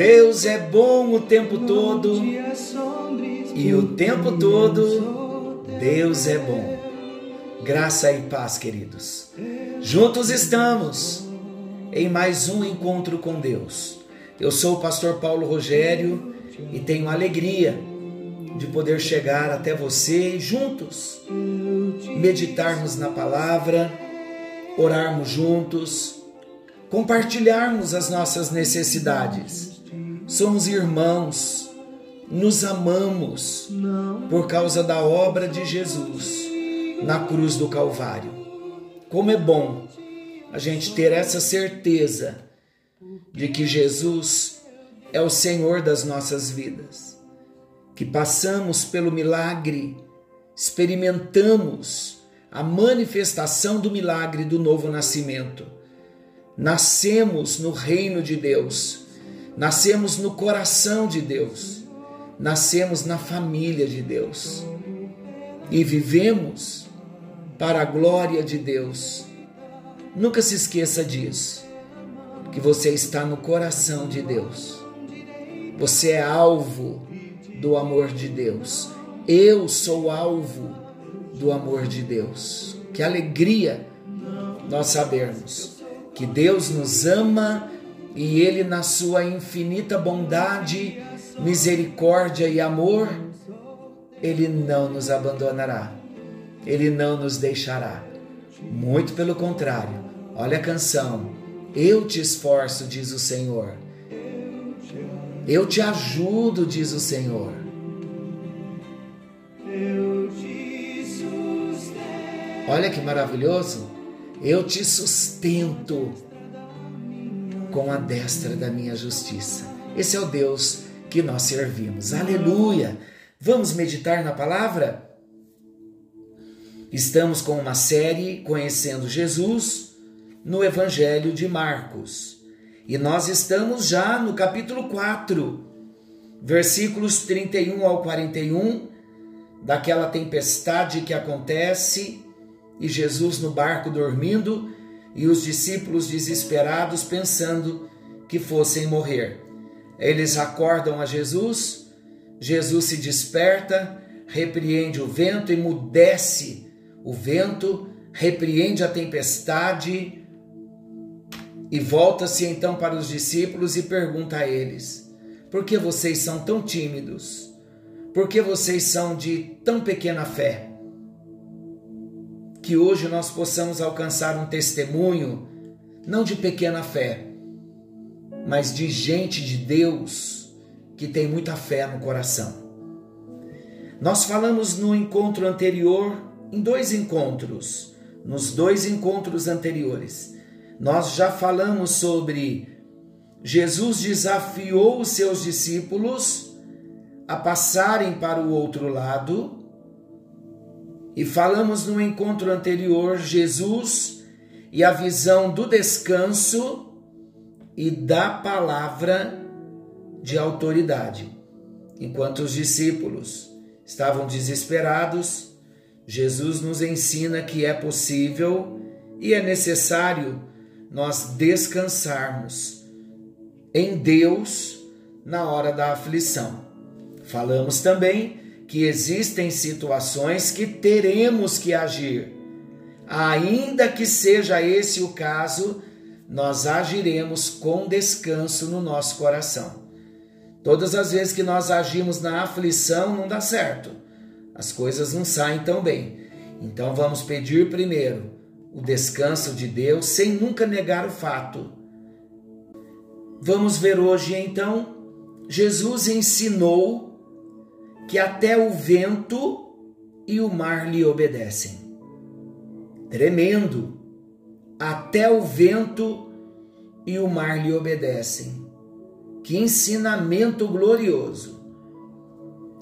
Deus é bom o tempo todo e o tempo todo Deus é bom. Graça e paz, queridos. Juntos estamos em mais um encontro com Deus. Eu sou o pastor Paulo Rogério e tenho alegria de poder chegar até você e juntos meditarmos na palavra, orarmos juntos, compartilharmos as nossas necessidades. Somos irmãos, nos amamos por causa da obra de Jesus na cruz do Calvário. Como é bom a gente ter essa certeza de que Jesus é o Senhor das nossas vidas, que passamos pelo milagre, experimentamos a manifestação do milagre do novo nascimento. Nascemos no reino de Deus, nascemos no coração de Deus, nascemos na família de Deus e vivemos para a glória de Deus. Nunca se esqueça disso, que você está no coração de Deus. Você é alvo do amor de Deus. Eu sou alvo do amor de Deus. Que alegria nós sabermos que Deus nos ama e Ele, na sua infinita bondade, misericórdia e amor, Ele não nos abandonará, Ele não nos deixará. Muito pelo contrário, olha a canção. Eu te esforço, diz o Senhor. Eu te ajudo, diz o Senhor. Olha que maravilhoso. Eu te sustento com a destra da minha justiça. Esse é o Deus que nós servimos. Aleluia! Vamos meditar na palavra? Estamos com uma série Conhecendo Jesus no Evangelho de Marcos. E nós estamos já no capítulo 4, versículos 31 ao 41, daquela tempestade que acontece e Jesus no barco dormindo e os discípulos desesperados pensando que fossem morrer. Eles acordam a Jesus, Jesus se desperta, repreende o vento, emudece o vento, repreende a tempestade e volta-se então para os discípulos e pergunta a eles: Por que vocês são tão tímidos? Por que vocês são de tão pequena fé? Que hoje nós possamos alcançar um testemunho, não de pequena fé, mas de gente de Deus que tem muita fé no coração. Nós falamos no encontro anterior, em dois encontros, nos dois encontros anteriores, nós já falamos sobre Jesus desafiou os seus discípulos a passarem para o outro lado e falamos no encontro anterior Jesus e a visão do descanso e da palavra de autoridade. Enquanto os discípulos estavam desesperados, Jesus nos ensina que é possível e é necessário nós descansarmos em Deus na hora da aflição. Falamos também que existem situações que teremos que agir. Ainda que seja esse o caso, nós agiremos com descanso no nosso coração. Todas as vezes que nós agimos na aflição, não dá certo. As coisas não saem tão bem. Então vamos pedir primeiro o descanso de Deus sem nunca negar o fato. Vamos ver hoje então, Jesus ensinou que até o vento e o mar lhe obedecem. Tremendo! Até o vento e o mar lhe obedecem. Que ensinamento glorioso!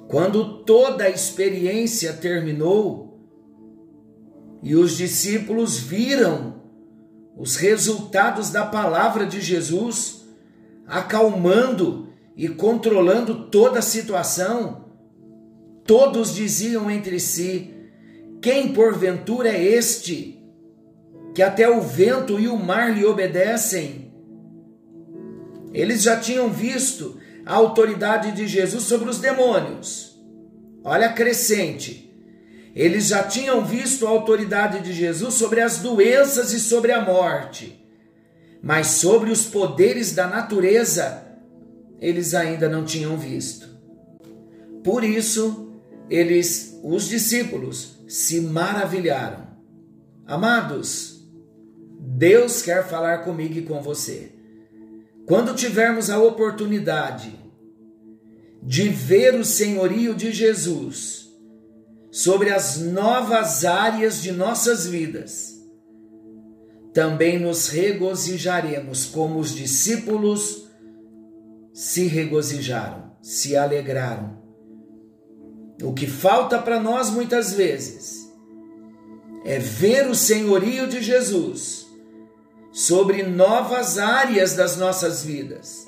Quando toda a experiência terminou e os discípulos viram os resultados da palavra de Jesus, acalmando e controlando toda a situação, todos diziam entre si: Quem porventura é este que até o vento e o mar lhe obedecem? Eles já tinham visto a autoridade de Jesus sobre os demônios. Olha crescente. Eles já tinham visto a autoridade de Jesus sobre as doenças e sobre a morte. Mas sobre os poderes da natureza, eles ainda não tinham visto. Por isso, eles, os discípulos, se maravilharam. Amados, Deus quer falar comigo e com você. Quando tivermos a oportunidade de ver o senhorio de Jesus sobre as novas áreas de nossas vidas, também nos regozijaremos como os discípulos se regozijaram, se alegraram. O que falta para nós muitas vezes é ver o senhorio de Jesus sobre novas áreas das nossas vidas.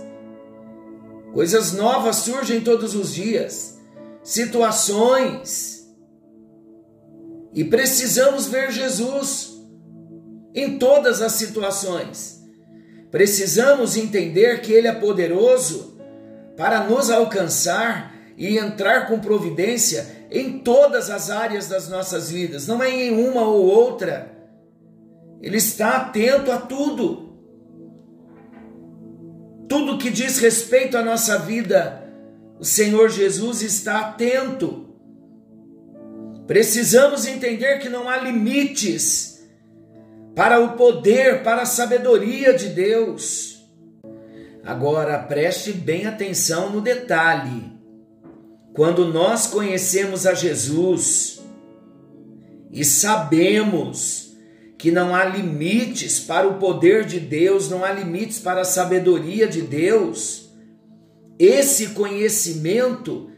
Coisas novas surgem todos os dias, situações. E precisamos ver Jesus em todas as situações. Precisamos entender que Ele é poderoso para nos alcançar e entrar com providência em todas as áreas das nossas vidas, não é em uma ou outra ele está atento a tudo. Tudo que diz respeito à nossa vida, o Senhor Jesus está atento. Precisamos entender que não há limites para o poder, para a sabedoria de Deus. Agora preste bem atenção no detalhe. Quando nós conhecemos a Jesus e sabemos que não há limites para o poder de Deus, não há limites para a sabedoria de Deus. Esse conhecimento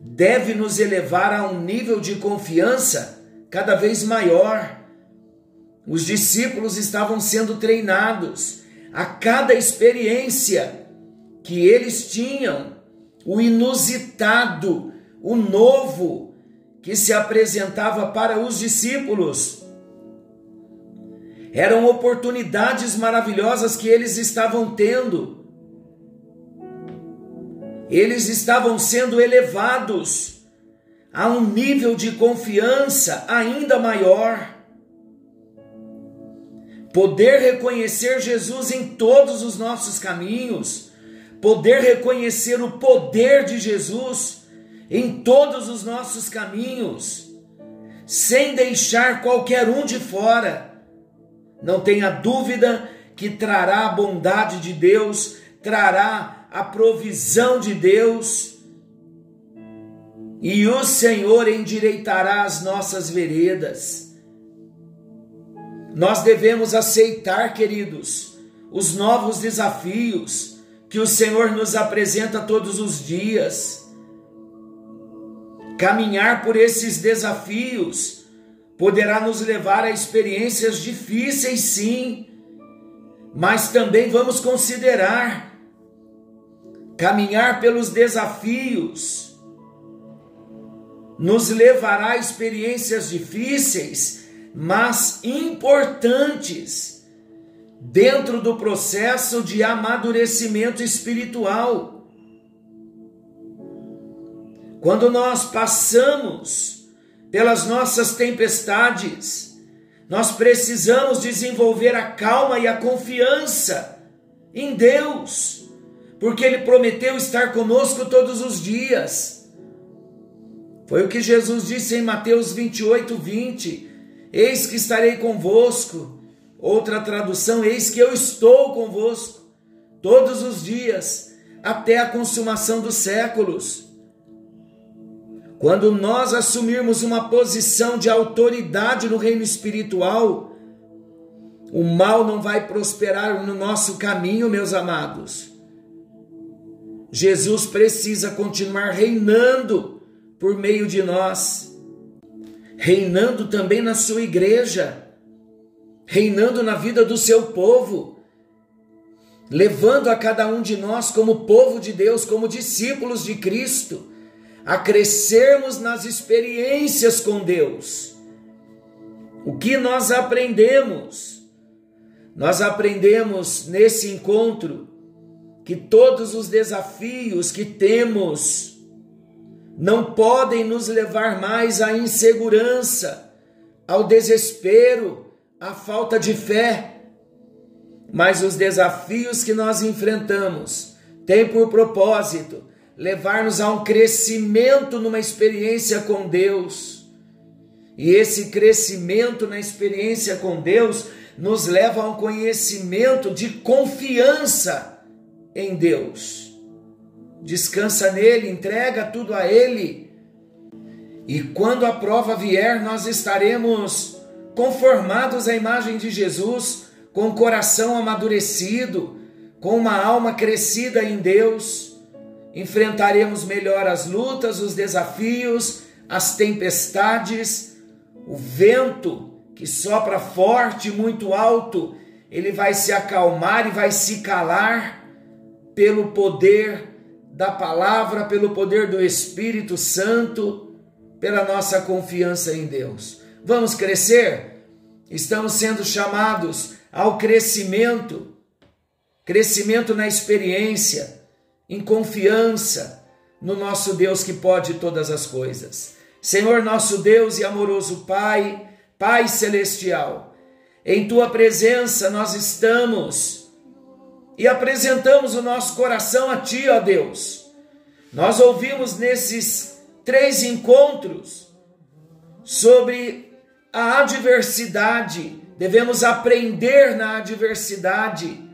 deve nos elevar a um nível de confiança cada vez maior. Os discípulos estavam sendo treinados a cada experiência que eles tinham, o inusitado, o novo que se apresentava para os discípulos eram oportunidades maravilhosas que eles estavam tendo. Eles estavam sendo elevados a um nível de confiança ainda maior. Poder reconhecer Jesus em todos os nossos caminhos, poder reconhecer o poder de Jesus em todos os nossos caminhos, sem deixar qualquer um de fora não tenha dúvida que trará a bondade de Deus, trará a provisão de Deus, e o Senhor endireitará as nossas veredas. Nós devemos aceitar, queridos, os novos desafios que o Senhor nos apresenta todos os dias. Caminhar por esses desafios poderá nos levar a experiências difíceis, sim, mas também vamos considerar caminhar pelos desafios nos levará a experiências difíceis, mas importantes dentro do processo de amadurecimento espiritual. Quando nós passamos pelas nossas tempestades. Nós precisamos desenvolver a calma e a confiança em Deus, porque Ele prometeu estar conosco todos os dias. Foi o que Jesus disse em Mateus 28, 20: Eis que estarei convosco. Outra tradução: Eis que eu estou convosco todos os dias, até a consumação dos séculos. Quando nós assumirmos uma posição de autoridade no reino espiritual, o mal não vai prosperar no nosso caminho, meus amados. Jesus precisa continuar reinando por meio de nós, reinando também na sua igreja, reinando na vida do seu povo, levando a cada um de nós, como povo de Deus, como discípulos de Cristo, a crescermos nas experiências com Deus. O que nós aprendemos? Nós aprendemos nesse encontro que todos os desafios que temos não podem nos levar mais à insegurança, ao desespero, à falta de fé. Mas os desafios que nós enfrentamos têm por propósito levar-nos a um crescimento numa experiência com Deus. E esse crescimento na experiência com Deus nos leva a um conhecimento de confiança em Deus. Descansa nele, entrega tudo a ele. E quando a prova vier, nós estaremos conformados à imagem de Jesus, com o coração amadurecido, com uma alma crescida em Deus. Enfrentaremos melhor as lutas, os desafios, as tempestades, o vento que sopra forte muito alto, ele vai se acalmar e vai se calar pelo poder da palavra, pelo poder do Espírito Santo, pela nossa confiança em Deus. Vamos crescer? Estamos sendo chamados ao crescimento, crescimento na experiência, em confiança no nosso Deus que pode todas as coisas. Senhor nosso Deus e amoroso Pai, Pai celestial, em tua presença nós estamos e apresentamos o nosso coração a Ti, ó Deus. Nós ouvimos nesses três encontros sobre a adversidade, devemos aprender na adversidade.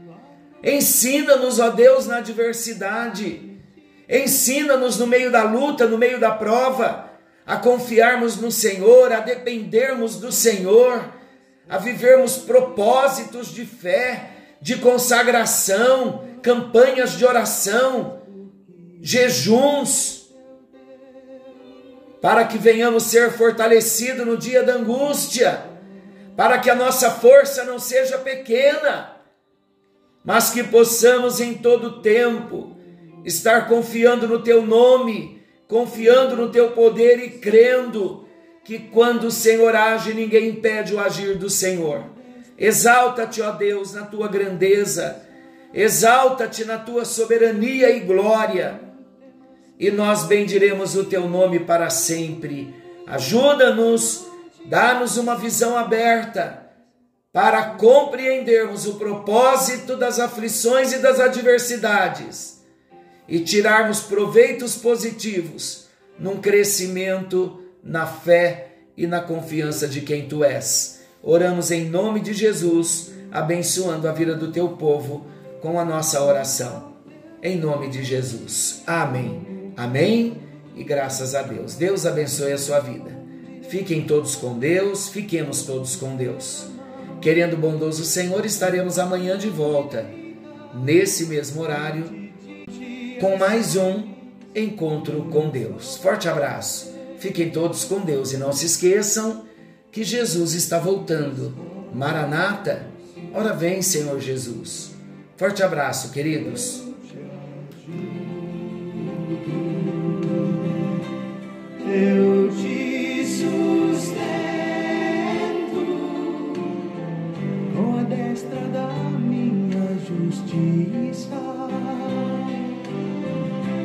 Ensina-nos, ó Deus, na adversidade. Ensina-nos no meio da luta, no meio da prova, a confiarmos no Senhor, a dependermos do Senhor, a vivermos propósitos de fé de consagração, campanhas de oração, jejuns, para que venhamos ser fortalecidos no dia da angústia, para que a nossa força não seja pequena, mas que possamos em todo tempo estar confiando no teu nome, confiando no teu poder e crendo que quando o Senhor age, ninguém impede o agir do Senhor. Exalta-te, ó Deus, na tua grandeza, exalta-te na tua soberania e glória, e nós bendiremos o teu nome para sempre. Ajuda-nos, dá-nos uma visão aberta para compreendermos o propósito das aflições e das adversidades e tirarmos proveitos positivos num crescimento na fé e na confiança de quem tu és. Oramos em nome de Jesus, abençoando a vida do teu povo com a nossa oração. Em nome de Jesus. Amém. Amém. E graças a Deus. Deus abençoe a sua vida. Fiquem todos com Deus, fiquemos todos com Deus. Querendo o bondoso Senhor, estaremos amanhã de volta, nesse mesmo horário, com mais um encontro com Deus. Forte abraço. Fiquem todos com Deus e não se esqueçam que Jesus está voltando. Maranata, ora vem, Senhor Jesus. Forte abraço, queridos. Com